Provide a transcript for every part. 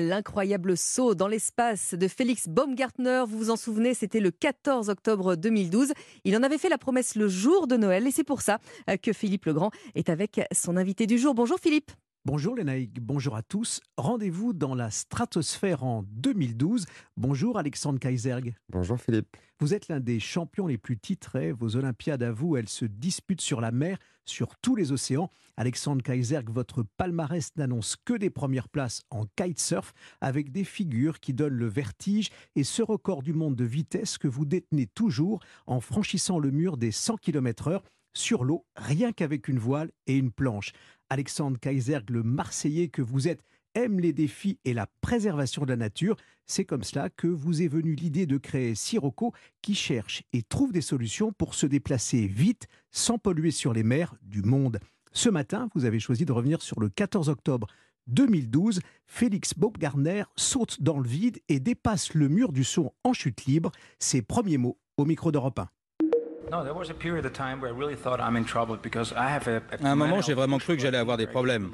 L'incroyable saut dans l'espace de Félix Baumgartner, vous vous en souvenez, c'était le 14 octobre 2012. Il en avait fait la promesse le jour de Noël et c'est pour ça que Philippe Legrand est avec son invité du jour. Bonjour Philippe. Bonjour Lénaïque, bonjour à tous. Rendez-vous dans la stratosphère en 2012. Bonjour Alexandre Kaiserg. Bonjour Philippe. Vous êtes l'un des champions les plus titrés. Vos Olympiades à vous, elles se disputent sur la mer, sur tous les océans. Alexandre Kaiserg, votre palmarès n'annonce que des premières places en kitesurf avec des figures qui donnent le vertige et ce record du monde de vitesse que vous détenez toujours en franchissant le mur des 100 km/h sur l'eau, rien qu'avec une voile et une planche. Alexandre Kaiserg, le Marseillais que vous êtes, aime les défis et la préservation de la nature. C'est comme cela que vous est venue l'idée de créer Sirocco qui cherche et trouve des solutions pour se déplacer vite sans polluer sur les mers du monde. Ce matin, vous avez choisi de revenir sur le 14 octobre 2012. Félix Baumgartner saute dans le vide et dépasse le mur du son en chute libre. Ses premiers mots au micro d'Europe 1. À un moment, j'ai vraiment cru que j'allais avoir des problèmes.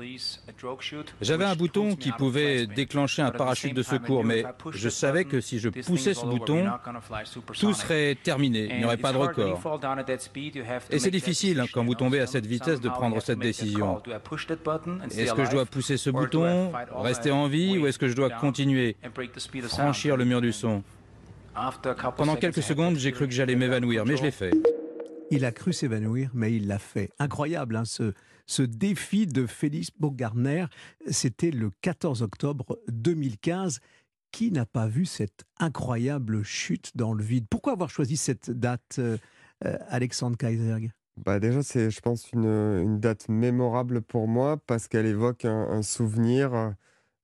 J'avais un bouton qui pouvait déclencher un parachute de secours, mais je savais que si je poussais ce bouton, tout serait terminé, il n'y aurait pas de record. Et c'est difficile hein, quand vous tombez à cette vitesse de prendre cette décision. Est-ce que je dois pousser ce bouton, rester en vie, ou est-ce que je dois continuer, franchir le mur du son pendant quelques secondes, j'ai cru que j'allais m'évanouir, mais je l'ai fait. Il a cru s'évanouir, mais il l'a fait. Incroyable, hein, ce, ce défi de Félix Baumgartner, c'était le 14 octobre 2015. Qui n'a pas vu cette incroyable chute dans le vide? Pourquoi avoir choisi cette date, euh, euh, Alexandre Kaiserg bah déjà, c'est, je pense, une, une, date mémorable pour moi parce qu'elle évoque un, souvenir,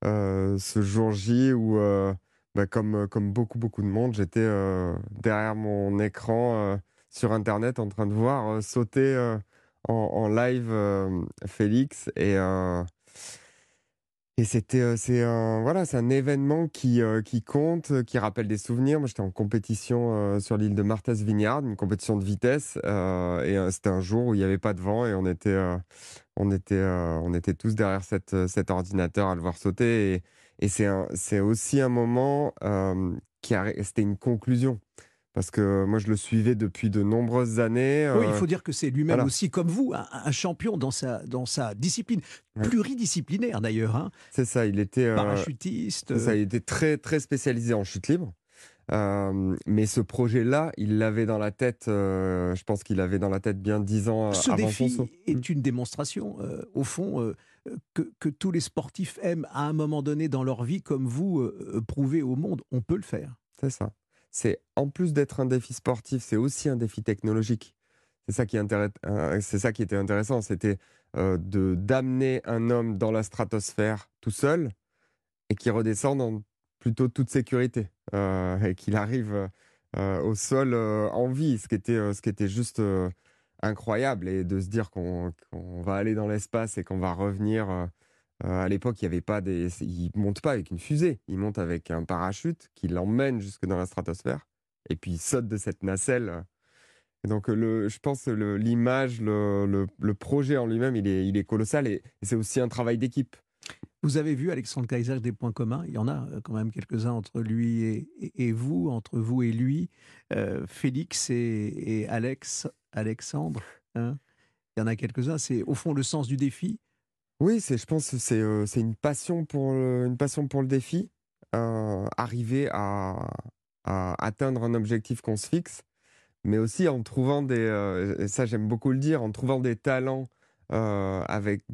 euh, ce jour J où bah, comme, euh, comme beaucoup, beaucoup de monde, j'étais euh, derrière mon écran euh, sur Internet en train de voir sauter en, live Félix. Et, c'était c'est un, voilà, un événement qui, compte, qui rappelle des souvenirs. Moi, j'étais en compétition sur l'île de Martha's Vineyard, une compétition de vitesse. et c'était un jour où il n'y avait pas de vent et on était, on était, on était tous derrière cette, cet ordinateur à le voir sauter. Et c'est aussi un moment euh, qui a, c'était une conclusion. Parce que moi, je le suivais depuis de nombreuses années. Oui, il euh, faut dire que c'est lui-même aussi, comme vous, un, champion dans sa, dans sa discipline, pluridisciplinaire d'ailleurs. Hein. C'est ça, il était. Euh, Parachutiste. ça, il était très, très spécialisé en chute libre. mais ce projet-là, il l'avait dans la tête, je pense qu'il avait dans la tête bien dix ans ce avant défi son est mmh. une démonstration, au fond, que, tous les sportifs aiment à un moment donné dans leur vie, comme vous, euh, euh, prouver au monde, on peut le faire. C'est ça. C'est en plus d'être un défi sportif, c'est aussi un défi technologique. C'est ça qui euh, était intéressant, c'était de d'amener un homme dans la stratosphère tout seul et qui redescend dans plutôt toute sécurité et qu'il arrive au sol en vie, ce qui était ce qui était juste incroyable et de se dire qu'on va aller dans l'espace et qu'on va revenir. Euh, euh, à l'époque, il y avait pas des, il monte pas avec une fusée, il monte avec un parachute qui l'emmène jusque dans la stratosphère et puis il saute de cette nacelle. Et donc, le, je pense l'image, le, le, projet en lui-même, il est, il est colossal et, c'est aussi un travail d'équipe. Vous avez vu, Alexandre Kaiser, des points communs? Il y en a euh, quand même quelques-uns entre lui et, et, vous, entre vous et lui. Félix et, et Alex Alexandre hein Il y en a quelques-uns. C'est au fond le sens du défi? Oui, c'est, je pense que c'est, euh, c'est une, passion pour le, une passion pour le défi. Euh, arriver à, atteindre un objectif qu'on se fixe, mais aussi en trouvant des. Euh, ça, j'aime beaucoup le dire, en trouvant des talents avec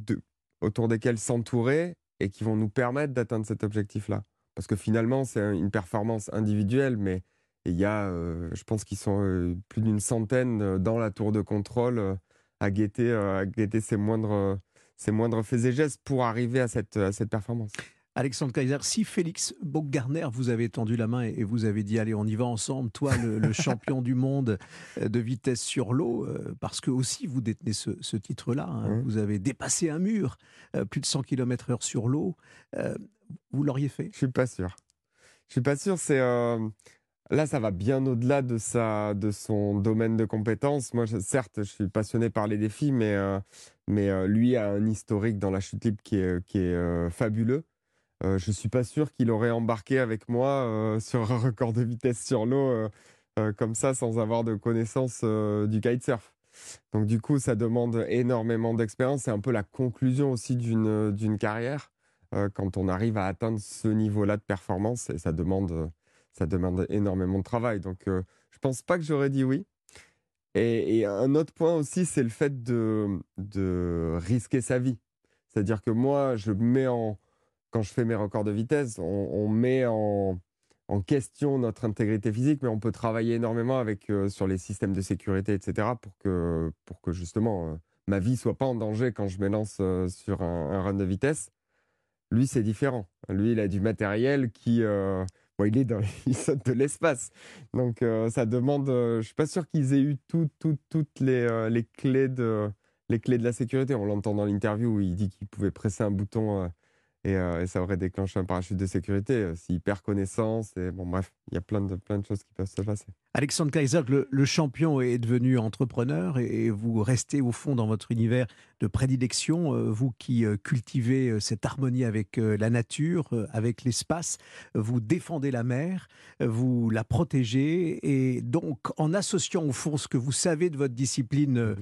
autour desquels s'entourer et qui vont nous permettre d'atteindre cet objectif-là. Parce que finalement, c'est une performance individuelle, mais il y a, euh, je pense qu'ils sont euh, plus d'une centaine euh, dans la tour de contrôle à guetter, à guetter ses, moindres, ses moindres faits et gestes pour arriver à cette, à cette performance. Alexandre Kaiser, si Félix Baumgartner vous avait tendu la main et vous avez dit allez on y va ensemble, toi le, champion du monde de vitesse sur l'eau, parce que aussi vous détenez ce, titre-là, hein, vous avez dépassé un mur, plus de 100 km/h sur l'eau, vous l'auriez fait? Je suis pas sûr. Je suis pas sûr. C'est Là, ça va bien au-delà de, sa, de son domaine de compétences. Moi, certes, je suis passionné par les défis, mais, euh, mais euh, lui a un historique dans la chute libre qui est, qui est euh, fabuleux. je ne suis pas sûr qu'il aurait embarqué avec moi sur un record de vitesse sur l'eau comme ça sans avoir de connaissance du kitesurf. Donc du coup, ça demande énormément d'expérience. C'est un peu la conclusion aussi d'une carrière quand on arrive à atteindre ce niveau-là de performance et ça demande, ça demande énormément de travail. Donc je ne pense pas que j'aurais dit oui. Et, un autre point aussi, c'est le fait de, de risquer sa vie. C'est-à-dire que moi, je mets en, quand je fais mes records de vitesse, on, met en, en, question notre intégrité physique, mais on peut travailler énormément avec, euh, sur les systèmes de sécurité, etc., pour que, pour que justement euh, ma vie soit pas en danger quand je me lance euh, sur un, un, run de vitesse. Lui, c'est différent. Lui, il a du matériel qui il est dans, il saute de l'espace. Donc euh, ça demande. Euh, je suis pas sûr qu'ils aient eu toutes les, euh, les, clés de les clés de la sécurité. On l'entend dans l'interview où il dit qu'il pouvait presser un bouton euh, et, ça aurait déclenché un parachute de sécurité s'il perd connaissance. Et bon, bref, il y a plein de, plein de choses qui peuvent se passer. Alexandre Kaiser, le, champion est devenu entrepreneur et, vous restez au fond dans votre univers de prédilection, euh, vous qui cultivez cette harmonie avec la nature, avec l'espace, vous défendez la mer, vous la protégez et donc en associant au fond ce que vous savez de votre discipline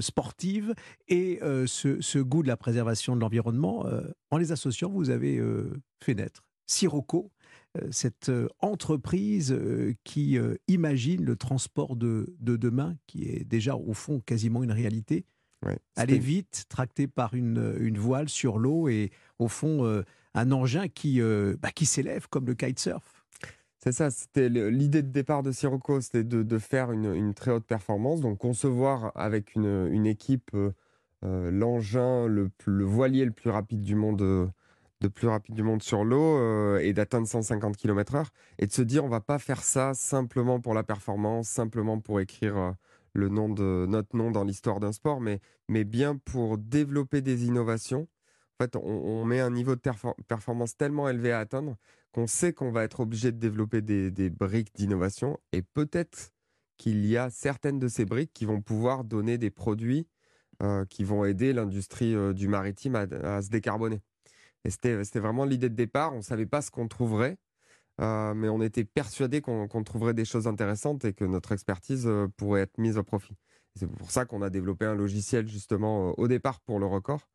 sportive et ce, ce, goût de la préservation de l'environnement, en les associant vous avez euh, fait naître Sirocco, euh, cette euh, entreprise qui imagine le transport de, demain, qui est déjà au fond quasiment une réalité. Aller vite, tracté par une, voile sur l'eau et au fond un engin qui, bah, qui s'élève comme le kitesurf. C'est ça, c'était l'idée de départ de Sirocco, c'était de, faire une, très haute performance, donc concevoir avec une, équipe l'engin, le, le, voilier le plus rapide du monde de plus rapide du monde sur l'eau euh, et d'atteindre 150 km/h et de se dire on va pas faire ça simplement pour la performance, simplement pour écrire euh, le nom de notre nom dans l'histoire d'un sport, mais, mais bien pour développer des innovations. En fait, on, met un niveau de performance tellement élevé à atteindre qu'on sait qu'on va être obligé de développer des, briques d'innovation et peut-être qu'il y a certaines de ces briques qui vont pouvoir donner des produits euh, qui vont aider l'industrie du maritime à se décarboner. Et c'était vraiment l'idée de départ. On ne savait pas ce qu'on trouverait, euh, mais on était persuadé qu'on trouverait des choses intéressantes et que notre expertise euh, pourrait être mise au profit. C'est pour ça qu'on a développé un logiciel justement euh, au départ pour le record,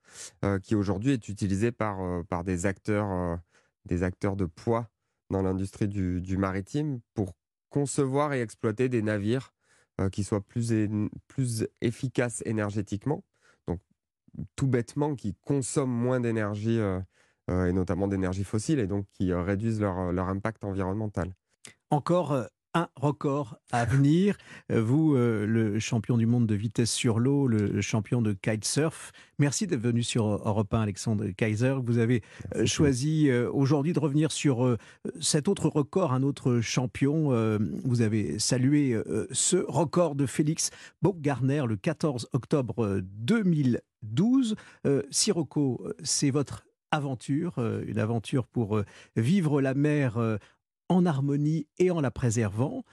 qui aujourd'hui est utilisé par, par des, acteurs, des acteurs de poids dans l'industrie du, maritime pour concevoir et exploiter des navires qui soient plus, plus efficaces énergétiquement tout bêtement qui consomment moins d'énergie euh, euh, et notamment d'énergie fossile et donc qui euh, réduisent leur, leur, impact environnemental. Encore un record à venir. Vous, le champion du monde de vitesse sur l'eau, le champion de kitesurf, merci d'être venu sur Europe 1, Alexandre Kaiser. Vous avez choisi aujourd'hui de revenir sur cet autre record, un autre champion. Vous avez salué ce record de Félix Baumgartner le 14 octobre 2012. Sirocco, c'est votre aventure, une aventure pour vivre la mer en harmonie et en la préservant.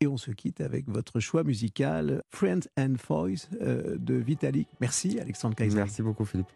Et on se quitte avec votre choix musical Friends and Voice de Vitalik. Merci Alexandre Kaiser. Merci beaucoup Philippe.